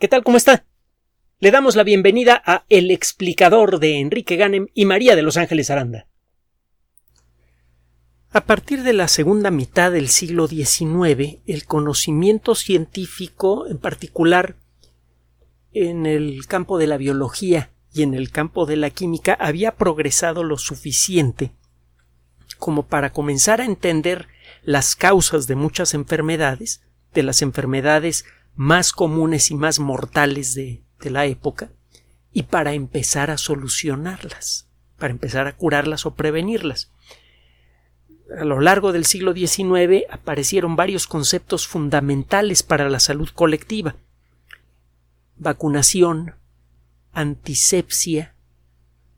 ¿Qué tal? ¿Cómo está? Le damos la bienvenida a El explicador de Enrique Ganem y María de Los Ángeles Aranda. A partir de la segunda mitad del siglo XIX, el conocimiento científico, en particular en el campo de la biología y en el campo de la química, había progresado lo suficiente como para comenzar a entender las causas de muchas enfermedades, de las enfermedades más comunes y más mortales de, la época y para empezar a solucionarlas, para empezar a curarlas o prevenirlas. A lo largo del siglo XIX aparecieron varios conceptos fundamentales para la salud colectiva. Vacunación, antisepsia,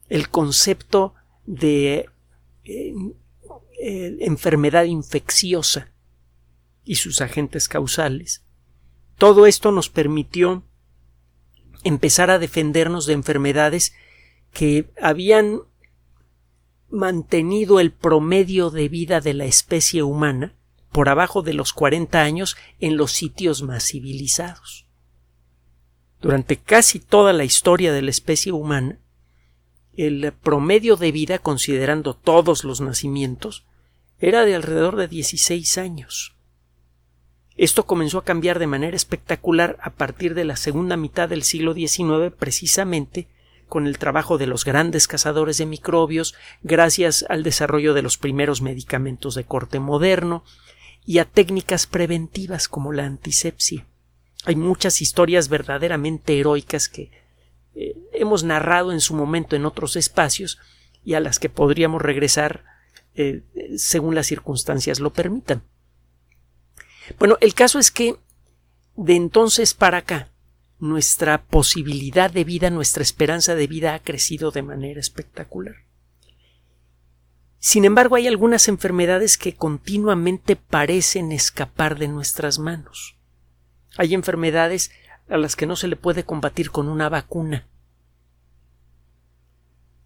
el concepto de eh, eh, enfermedad infecciosa y sus agentes causales, todo esto nos permitió empezar a defendernos de enfermedades que habían mantenido el promedio de vida de la especie humana por abajo de los 40 años en los sitios más civilizados. Durante casi toda la historia de la especie humana, el promedio de vida, considerando todos los nacimientos, era de alrededor de 16 años. Esto comenzó a cambiar de manera espectacular a partir de la segunda mitad del siglo XIX, precisamente con el trabajo de los grandes cazadores de microbios, gracias al desarrollo de los primeros medicamentos de corte moderno y a técnicas preventivas como la antisepsia. Hay muchas historias verdaderamente heroicas que eh, hemos narrado en su momento en otros espacios y a las que podríamos regresar eh, según las circunstancias lo permitan. Bueno, el caso es que de entonces para acá nuestra posibilidad de vida, nuestra esperanza de vida ha crecido de manera espectacular. Sin embargo, hay algunas enfermedades que continuamente parecen escapar de nuestras manos. Hay enfermedades a las que no se le puede combatir con una vacuna.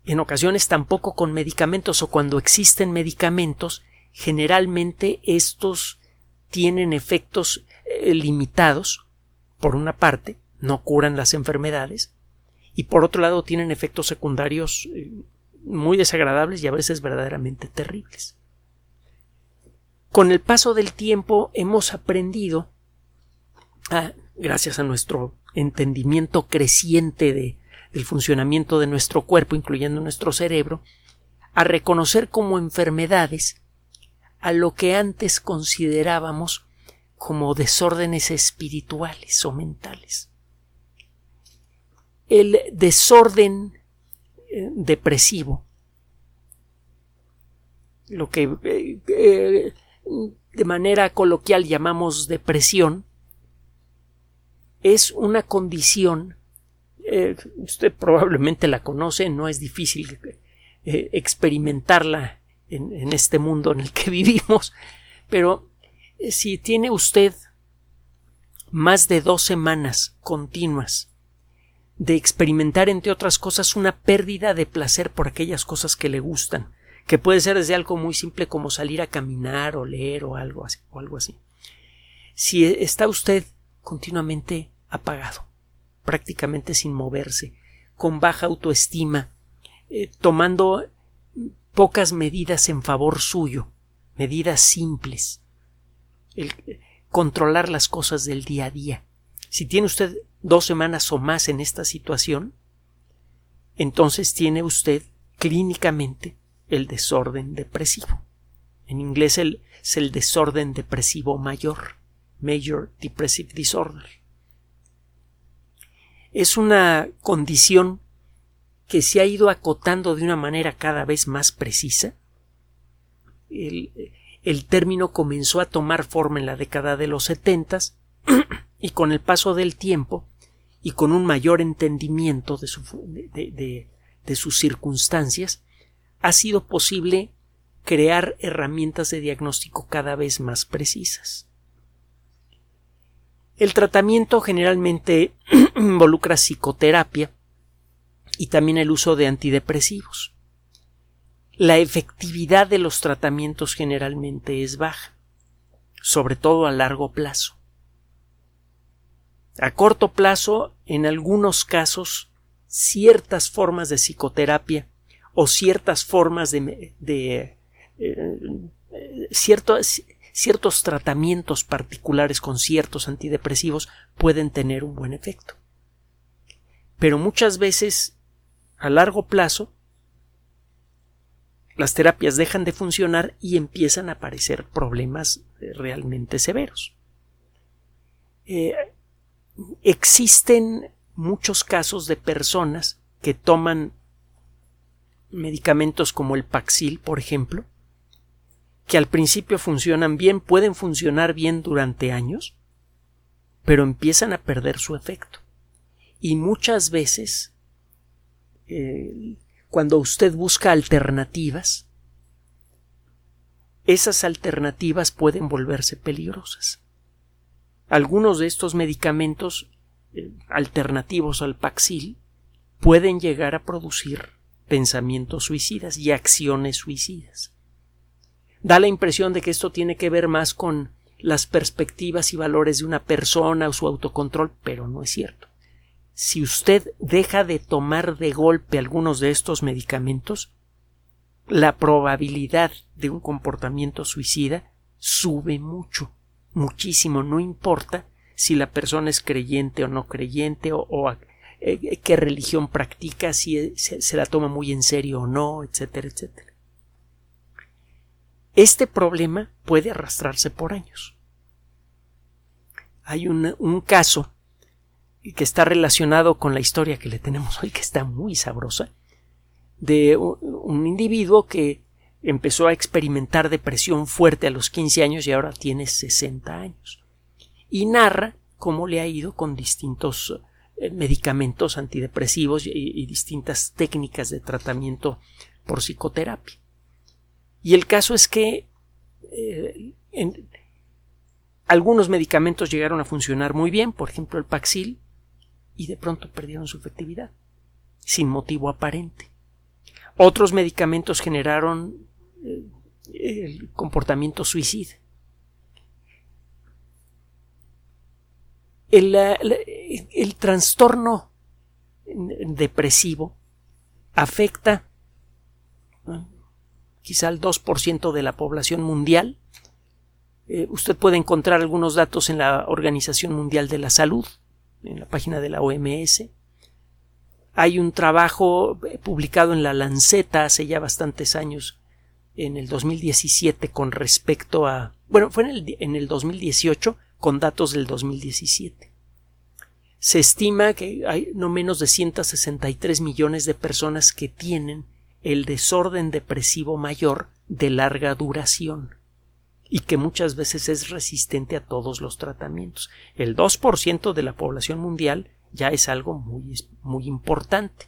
En ocasiones tampoco con medicamentos o cuando existen medicamentos, generalmente estos tienen efectos eh, limitados, por una parte, no curan las enfermedades, y por otro lado tienen efectos secundarios eh, muy desagradables y a veces verdaderamente terribles. Con el paso del tiempo hemos aprendido, gracias a nuestro entendimiento creciente de, del funcionamiento de nuestro cuerpo, incluyendo nuestro cerebro, a reconocer como enfermedades a lo que antes considerábamos como desórdenes espirituales o mentales. El desorden eh, depresivo, lo que eh, eh, de manera coloquial llamamos depresión, es una condición, usted probablemente la conoce, no es difícil experimentarla en, este mundo en el que vivimos, pero eh, si tiene usted más de dos semanas continuas de experimentar, entre otras cosas, una pérdida de placer por aquellas cosas que le gustan, que puede ser desde algo muy simple como salir a caminar o leer o algo así. O algo así. Si está usted continuamente apagado, prácticamente sin moverse, con baja autoestima, eh, tomando pocas medidas en favor suyo, medidas simples, el controlar las cosas del día a día. Si tiene usted dos semanas o más en esta situación, entonces tiene usted clínicamente el desorden depresivo. En inglés es el desorden depresivo mayor, Major Depressive Disorder. Es una condición que se ha ido acotando de una manera cada vez más precisa. El, término comenzó a tomar forma en la década de los setentas y con el paso del tiempo y con un mayor entendimiento de, de sus circunstancias, ha sido posible crear herramientas de diagnóstico cada vez más precisas. El tratamiento generalmente involucra psicoterapia, y también el uso de antidepresivos. La efectividad de los tratamientos generalmente es baja, sobre todo a largo plazo. A corto plazo, en algunos casos, ciertas formas de psicoterapia o ciertas formas de, eh, ciertos tratamientos particulares con ciertos antidepresivos pueden tener un buen efecto. Pero muchas veces, a largo plazo, las terapias dejan de funcionar y empiezan a aparecer problemas eh, realmente severos. Eh, existen muchos casos de personas que toman medicamentos como el Paxil, por ejemplo, que al principio funcionan bien, pueden funcionar bien durante años, pero empiezan a perder su efecto. Y muchas veces, cuando usted busca alternativas, esas alternativas pueden volverse peligrosas. Algunos de estos medicamentos eh, alternativos al Paxil pueden llegar a producir pensamientos suicidas y acciones suicidas. Da la impresión de que esto tiene que ver más con las perspectivas y valores de una persona o su autocontrol, pero no es cierto. Si usted deja de tomar de golpe algunos de estos medicamentos, la probabilidad de un comportamiento suicida sube mucho muchísimo, no importa si la persona es creyente o no creyente o, eh, qué religión practica, si se, la toma muy en serio o no, etcétera, etcétera. Este problema puede arrastrarse por años. Hay un caso que está relacionado con la historia que le tenemos hoy, que está muy sabrosa, de un individuo que empezó a experimentar depresión fuerte a los 15 años y ahora tiene 60 años. Y narra cómo le ha ido con distintos eh, medicamentos antidepresivos y, distintas técnicas de tratamiento por psicoterapia. Y el caso es que eh, algunos medicamentos llegaron a funcionar muy bien, por ejemplo el Paxil, y de pronto perdieron su efectividad, sin motivo aparente. Otros medicamentos generaron el comportamiento suicida. El, el, trastorno depresivo afecta quizá al 2% de la población mundial. Eh, usted puede encontrar algunos datos en la Organización Mundial de la Salud, en la página de la OMS. Hay un trabajo eh, publicado en la Lanceta hace ya bastantes años en el 2017 con respecto a... Bueno, fue en el, en el 2018 con datos del 2017. Se estima que hay no menos de 163 millones de personas que tienen el desorden depresivo mayor de larga duración y que muchas veces es resistente a todos los tratamientos. El 2% de la población mundial ya es algo muy, muy importante.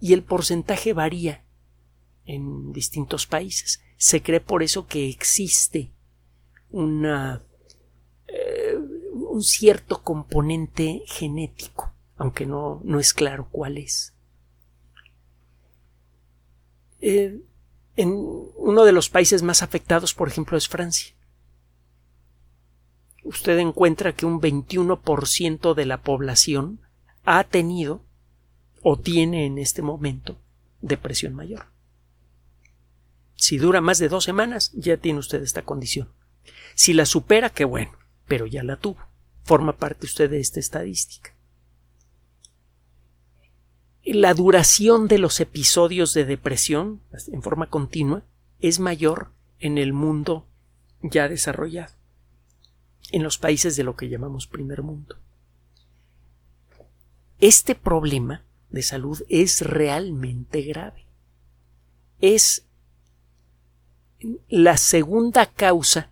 Y el porcentaje varía en distintos países. Se cree por eso que existe una, eh, un cierto componente genético, aunque no, no es claro cuál es. Eh, en uno de los países más afectados, por ejemplo, es Francia. Usted encuentra que un 21% de la población ha tenido o tiene en este momento depresión mayor. Si dura más de dos semanas, ya tiene usted esta condición. Si la supera, qué bueno, pero ya la tuvo. Forma parte usted de esta estadística. La duración de los episodios de depresión en forma continua es mayor en el mundo ya desarrollado, en los países de lo que llamamos primer mundo. Este problema de salud es realmente grave. Es la segunda causa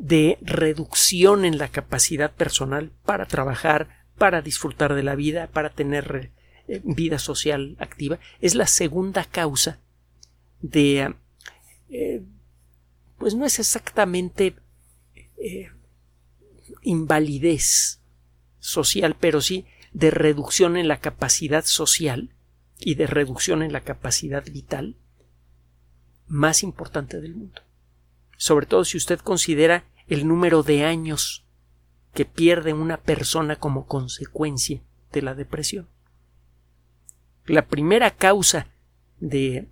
de reducción en la capacidad personal para trabajar, para disfrutar de la vida, para tener vida social activa, es la segunda causa de eh, pues no es exactamente eh, invalidez social, pero sí de reducción en la capacidad social y de reducción en la capacidad vital más importante del mundo. Sobre todo si usted considera el número de años que pierde una persona como consecuencia de la depresión. La primera causa de,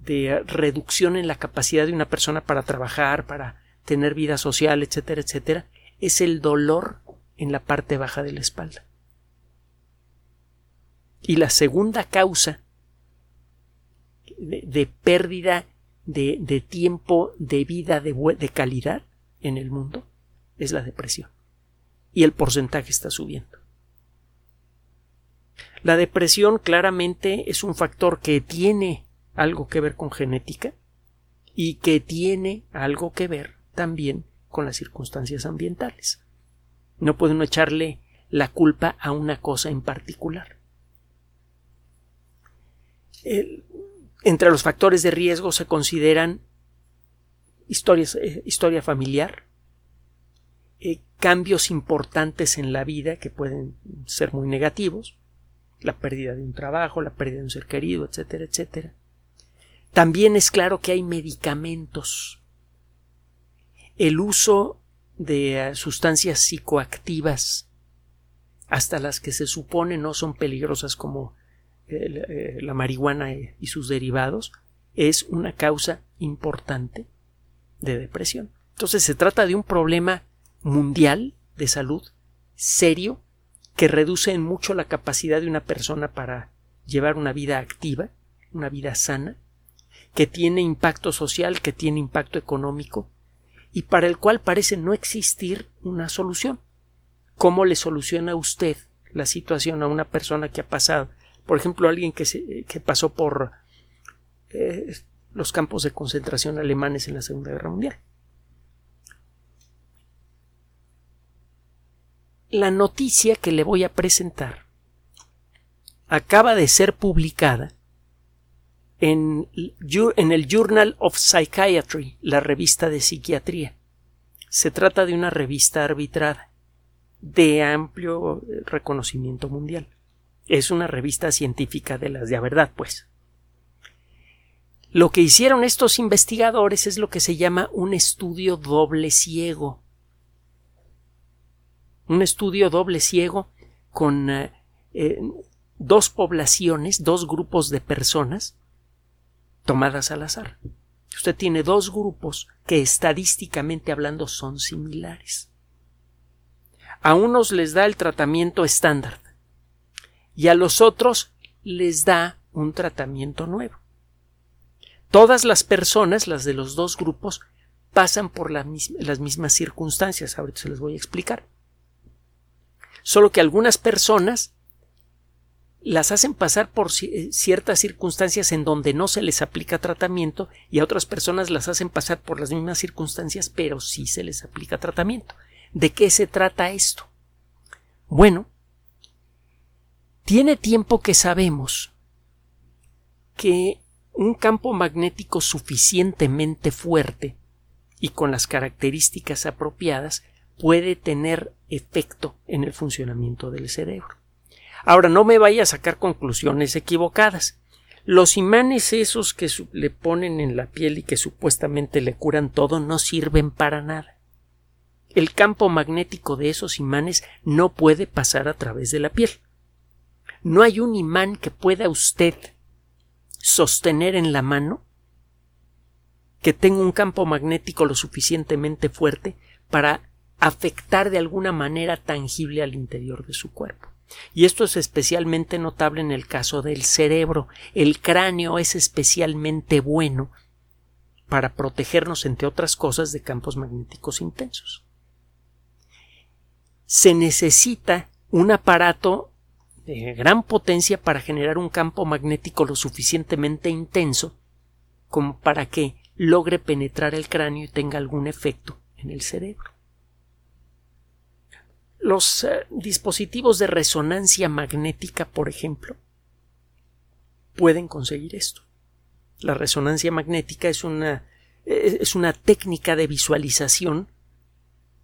de reducción en la capacidad de una persona para trabajar, para tener vida social, etcétera, etcétera, es el dolor en la parte baja de la espalda. Y la segunda causa de, pérdida de, tiempo de vida de, de calidad en el mundo es la depresión. Y el porcentaje está subiendo. La depresión claramente es un factor que tiene algo que ver con genética y que tiene algo que ver también con las circunstancias ambientales. No puede uno echarle la culpa a una cosa en particular. entre los factores de riesgo se consideran eh, historia familiar, eh, cambios importantes en la vida que pueden ser muy negativos, la pérdida de un trabajo, la pérdida de un ser querido, etcétera, etcétera. También es claro que hay medicamentos. El uso de eh, sustancias psicoactivas, hasta las que se supone no son peligrosas como eh, la marihuana y sus derivados, es una causa importante de depresión. Entonces se trata de un problema mundial de salud serio que reduce en mucho la capacidad de una persona para llevar una vida activa, una vida sana, que tiene impacto social, que tiene impacto económico, y para el cual parece no existir una solución. ¿Cómo le soluciona usted la situación a una persona que ha pasado, por ejemplo, alguien que, se, que pasó por eh, los campos de concentración alemanes en la Segunda Guerra Mundial? La noticia que le voy a presentar acaba de ser publicada en, el Journal of Psychiatry, la revista de psiquiatría. Se trata de una revista arbitrada de amplio reconocimiento mundial. Es una revista científica de las de la verdad, pues. Lo que hicieron estos investigadores es lo que se llama un estudio doble ciego. Un estudio doble ciego con eh, eh, dos poblaciones, dos grupos de personas tomadas al azar. Usted tiene dos grupos que estadísticamente hablando son similares. A unos les da el tratamiento estándar y a los otros les da un tratamiento nuevo. Todas las personas, las de los dos grupos, pasan por las mismas circunstancias. Ahorita se les voy a explicar. Solo que algunas personas las hacen pasar por eh, ciertas circunstancias en donde no se les aplica tratamiento y a otras personas las hacen pasar por las mismas circunstancias pero sí se les aplica tratamiento. ¿De qué se trata esto? Bueno, tiene tiempo que sabemos que un campo magnético suficientemente fuerte y con las características apropiadas puede tener efecto en el funcionamiento del cerebro. Ahora, no me vaya a sacar conclusiones equivocadas. Los imanes esos que le ponen en la piel y que supuestamente le curan todo no sirven para nada. El campo magnético de esos imanes no puede pasar a través de la piel. No hay un imán que pueda usted sostener en la mano que tenga un campo magnético lo suficientemente fuerte para afectar de alguna manera tangible al interior de su cuerpo. Y esto es especialmente notable en el caso del cerebro. El cráneo es especialmente bueno para protegernos, entre otras cosas, de campos magnéticos intensos. Se necesita un aparato de gran potencia para generar un campo magnético lo suficientemente intenso como para que logre penetrar el cráneo y tenga algún efecto en el cerebro. Los eh, dispositivos de resonancia magnética, por ejemplo, pueden conseguir esto. La resonancia magnética es una, eh, es una técnica de visualización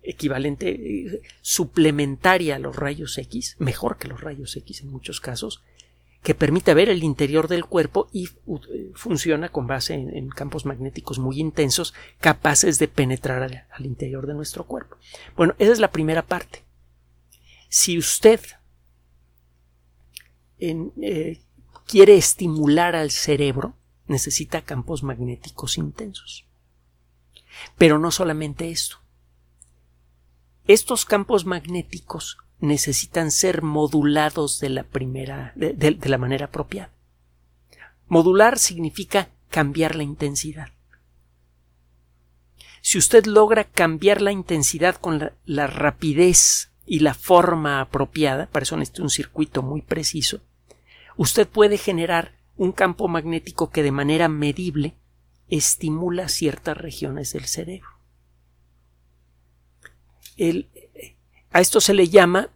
equivalente, eh, suplementaria a los rayos X, mejor que los rayos X en muchos casos, que permite ver el interior del cuerpo y funciona con base en, campos magnéticos muy intensos capaces de penetrar al interior de nuestro cuerpo. Bueno, esa es la primera parte si usted eh, quiere estimular al cerebro, necesita campos magnéticos intensos. Pero no solamente esto. Estos campos magnéticos necesitan ser modulados de la primera, de la manera apropiada. Modular significa cambiar la intensidad. Si usted logra cambiar la intensidad con la, rapidez y la forma apropiada, para eso necesita un circuito muy preciso, usted puede generar un campo magnético que de manera medible estimula ciertas regiones del cerebro. a esto se le llama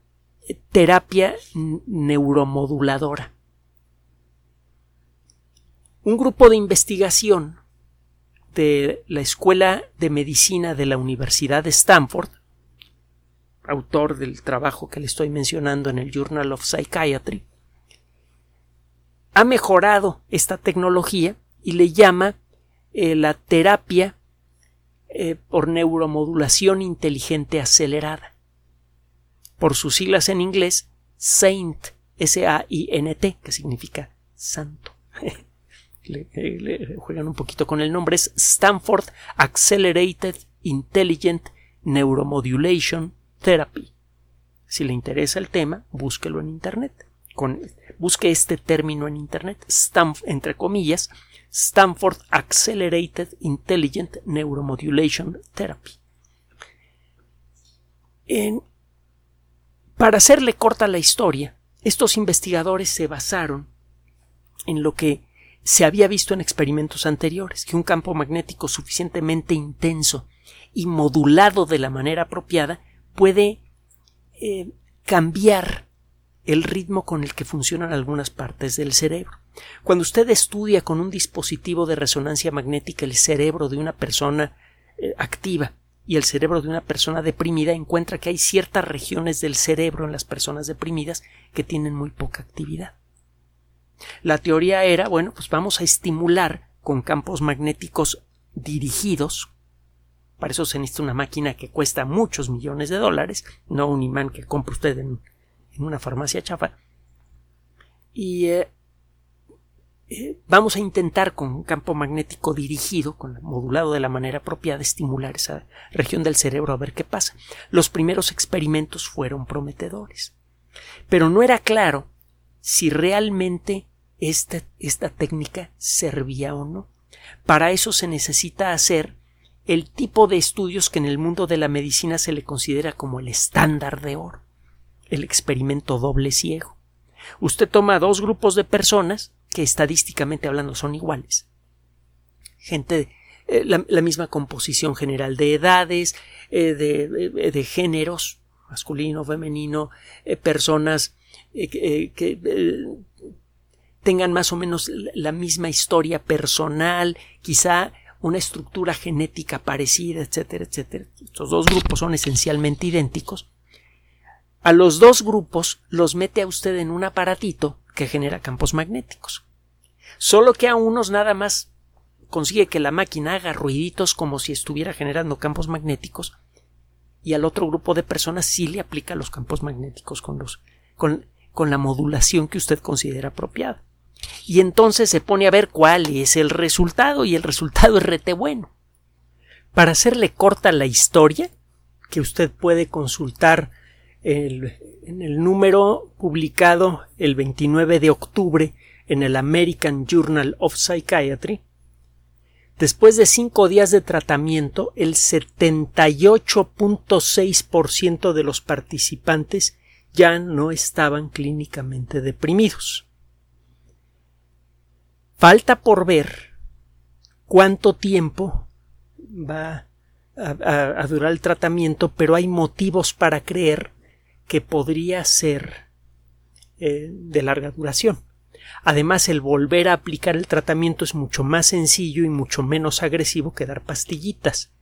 terapia neuromoduladora. Un grupo de investigación de la Escuela de Medicina de la Universidad de Stanford, autor del trabajo que le estoy mencionando en el Journal of Psychiatry, ha mejorado esta tecnología y le llama eh, la terapia eh, por neuromodulación inteligente acelerada. Por sus siglas en inglés, SAINT, S-A-I-N-T, que significa santo. le, juegan un poquito con el nombre, es Stanford Accelerated Intelligent Neuromodulation Therapy. Si le interesa el tema, búsquelo en Internet. busque este término en Internet, entre comillas, Stanford Accelerated Intelligent Neuromodulation Therapy. para hacerle corta la historia, estos investigadores se basaron en lo que se había visto en experimentos anteriores que un campo magnético suficientemente intenso y modulado de la manera apropiada puede eh, cambiar el ritmo con el que funcionan algunas partes del cerebro. Cuando usted estudia con un dispositivo de resonancia magnética el cerebro de una persona eh, activa y el cerebro de una persona deprimida, encuentra que hay ciertas regiones del cerebro en las personas deprimidas que tienen muy poca actividad. La teoría era, bueno, pues vamos a estimular con campos magnéticos dirigidos. Para eso se necesita una máquina que cuesta muchos millones de dólares, no un imán que compra usted en, una farmacia chafa. Y eh, eh, vamos a intentar con un campo magnético dirigido, con modulado de la manera apropiada, estimular esa región del cerebro a ver qué pasa. Los primeros experimentos fueron prometedores. Pero no era claro si realmente esta, esta técnica servía o no. Para eso se necesita hacer el tipo de estudios que en el mundo de la medicina se le considera como el estándar de oro, el experimento doble ciego. Usted toma dos grupos de personas que estadísticamente hablando son iguales. Gente, eh, la, misma composición general de edades, eh, de, de, géneros, masculino, femenino, eh, personas que tengan más o menos la misma historia personal, quizá una estructura genética parecida, etcétera, etcétera. Estos dos grupos son esencialmente idénticos. A los dos grupos los mete a usted en un aparatito que genera campos magnéticos. Solo que a unos nada más consigue que la máquina haga ruiditos como si estuviera generando campos magnéticos y al otro grupo de personas sí le aplica los campos magnéticos con los con, con la modulación que usted considera apropiada y entonces se pone a ver cuál es el resultado y el resultado es rete bueno. Para hacerle corta la historia, que usted puede consultar en el número publicado el 29 de octubre en el American Journal of Psychiatry, después de cinco días de tratamiento, el 78.6% de los participantes ya no estaban clínicamente deprimidos. Falta por ver cuánto tiempo va a, durar el tratamiento, pero hay motivos para creer que podría ser eh, de larga duración. Además, el volver a aplicar el tratamiento es mucho más sencillo y mucho menos agresivo que dar pastillitas.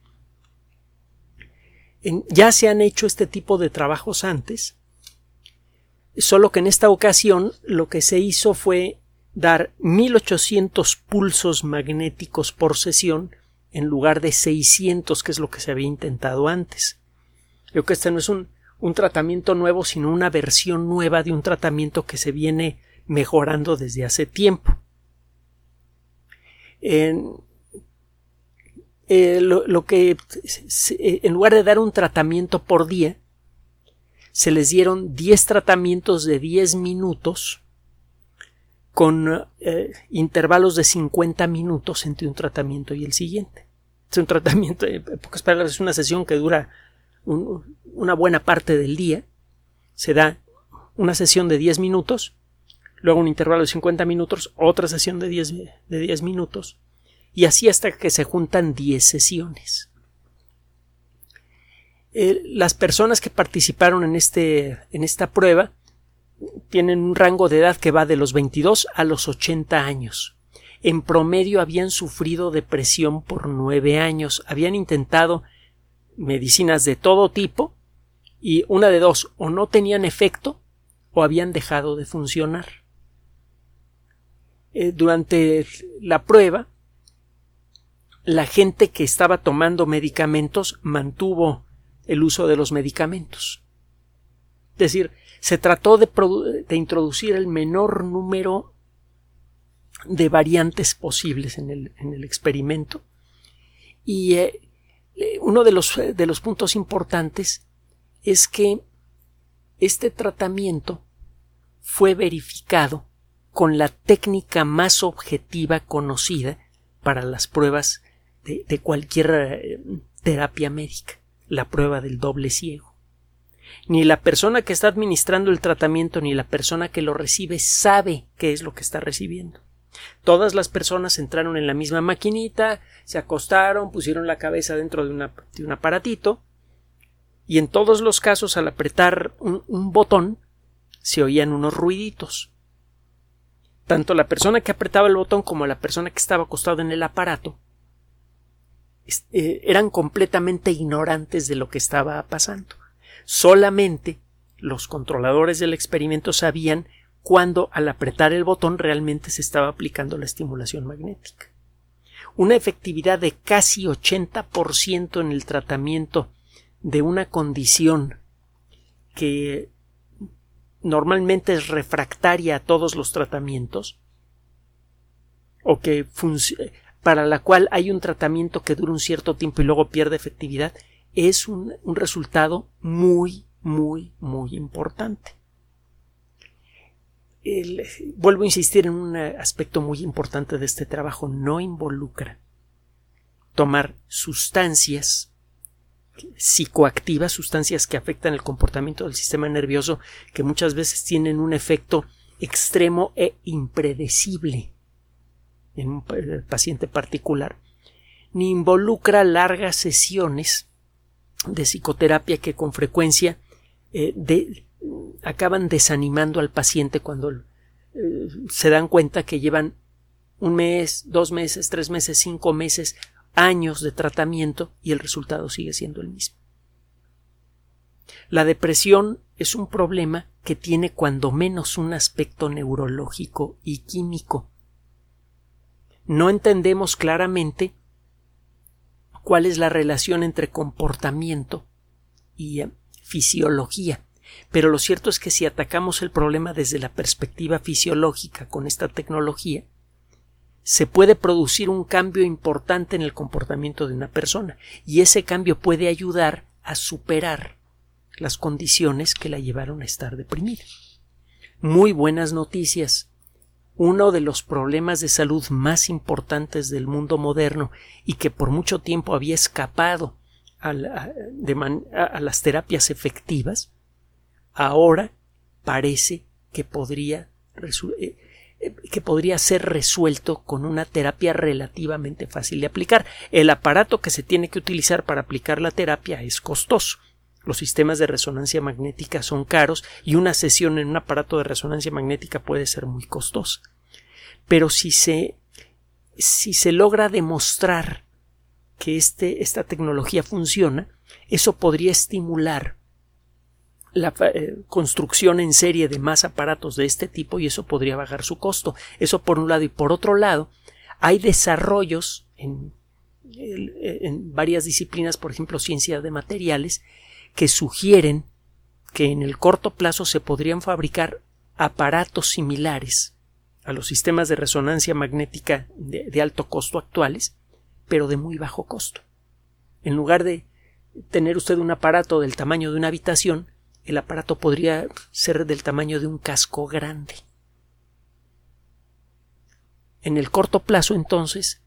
ya se han hecho este tipo de trabajos antes, solo que en esta ocasión lo que se hizo fue dar 1800 pulsos magnéticos por sesión en lugar de 600, que es lo que se había intentado antes. Creo que este no es un, un tratamiento nuevo, sino una versión nueva de un tratamiento que se viene mejorando desde hace tiempo. En, eh, lo, que en lugar de dar un tratamiento por día, se les dieron 10 tratamientos de 10 minutos con eh, intervalos de 50 minutos entre un tratamiento y el siguiente. Es un tratamiento, en pocas palabras, es una sesión que dura una buena parte del día. Se da una sesión de 10 minutos, luego un intervalo de 50 minutos, otra sesión de 10, de 10 minutos, y así hasta que se juntan 10 sesiones. Eh, las personas que participaron en, este, en esta prueba tienen un rango de edad que va de los 22 a los 80 años. En promedio habían sufrido depresión por nueve años, habían intentado medicinas de todo tipo y una de dos o no tenían efecto o habían dejado de funcionar. Eh, durante la prueba la gente que estaba tomando medicamentos mantuvo el uso de los medicamentos. Es decir, se trató de, introducir el menor número de variantes posibles en el, experimento. Y eh, uno de los, de los puntos importantes es que este tratamiento fue verificado con la técnica más objetiva conocida para las pruebas de, cualquier eh, terapia médica, la prueba del doble ciego. Ni la persona que está administrando el tratamiento ni la persona que lo recibe sabe qué es lo que está recibiendo. Todas las personas entraron en la misma maquinita, se acostaron, pusieron la cabeza dentro de, un aparatito y en todos los casos al apretar un botón se oían unos ruiditos. Tanto la persona que apretaba el botón como la persona que estaba acostada en el aparato eh, eran completamente ignorantes de lo que estaba pasando. Solamente los controladores del experimento sabían cuando al apretar el botón realmente se estaba aplicando la estimulación magnética. Una efectividad de casi 80% en el tratamiento de una condición que normalmente es refractaria a todos los tratamientos o que para la cual hay un tratamiento que dura un cierto tiempo y luego pierde efectividad, es un, resultado muy, muy, muy importante. vuelvo a insistir en un aspecto muy importante de este trabajo, no involucra tomar sustancias psicoactivas, sustancias que afectan el comportamiento del sistema nervioso, que muchas veces tienen un efecto extremo e impredecible en un paciente particular, ni involucra largas sesiones de psicoterapia que con frecuencia eh, acaban desanimando al paciente cuando eh, se dan cuenta que llevan un mes, dos meses, tres meses, cinco meses, años de tratamiento y el resultado sigue siendo el mismo. La depresión es un problema que tiene cuando menos un aspecto neurológico y químico no entendemos claramente cuál es la relación entre comportamiento y eh, fisiología. Pero lo cierto es que si atacamos el problema desde la perspectiva fisiológica con esta tecnología, se puede producir un cambio importante en el comportamiento de una persona y ese cambio puede ayudar a superar las condiciones que la llevaron a estar deprimida. Muy buenas noticias uno de los problemas de salud más importantes del mundo moderno y que por mucho tiempo había escapado a, las terapias efectivas, ahora parece que podría, eh, eh, que podría ser resuelto con una terapia relativamente fácil de aplicar. El aparato que se tiene que utilizar para aplicar la terapia es costoso. Los sistemas de resonancia magnética son caros y una sesión en un aparato de resonancia magnética puede ser muy costosa. Pero si se, si se logra demostrar que este, esta tecnología funciona, eso podría estimular la eh, construcción en serie de más aparatos de este tipo y eso podría bajar su costo. Eso por un lado y por otro lado hay desarrollos en, en varias disciplinas, por ejemplo ciencia de materiales, que sugieren que en el corto plazo se podrían fabricar aparatos similares a los sistemas de resonancia magnética de, alto costo actuales, pero de muy bajo costo. En lugar de tener usted un aparato del tamaño de una habitación, el aparato podría ser del tamaño de un casco grande. En el corto plazo, entonces,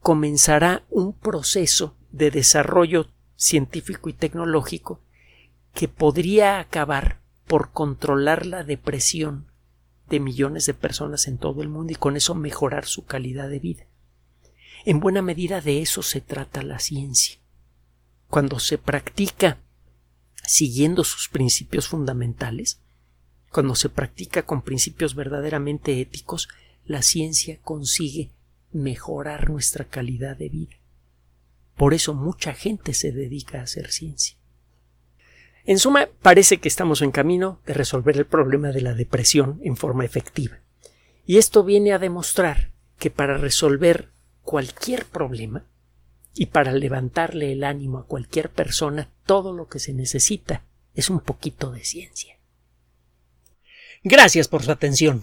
comenzará un proceso de desarrollo científico y tecnológico que podría acabar por controlar la depresión de millones de personas en todo el mundo y con eso mejorar su calidad de vida. En buena medida de eso se trata la ciencia. Cuando se practica siguiendo sus principios fundamentales, cuando se practica con principios verdaderamente éticos, la ciencia consigue mejorar nuestra calidad de vida. Por eso mucha gente se dedica a hacer ciencia. En suma, parece que estamos en camino de resolver el problema de la depresión en forma efectiva. Y esto viene a demostrar que para resolver cualquier problema y para levantarle el ánimo a cualquier persona, todo lo que se necesita es un poquito de ciencia. Gracias por su atención.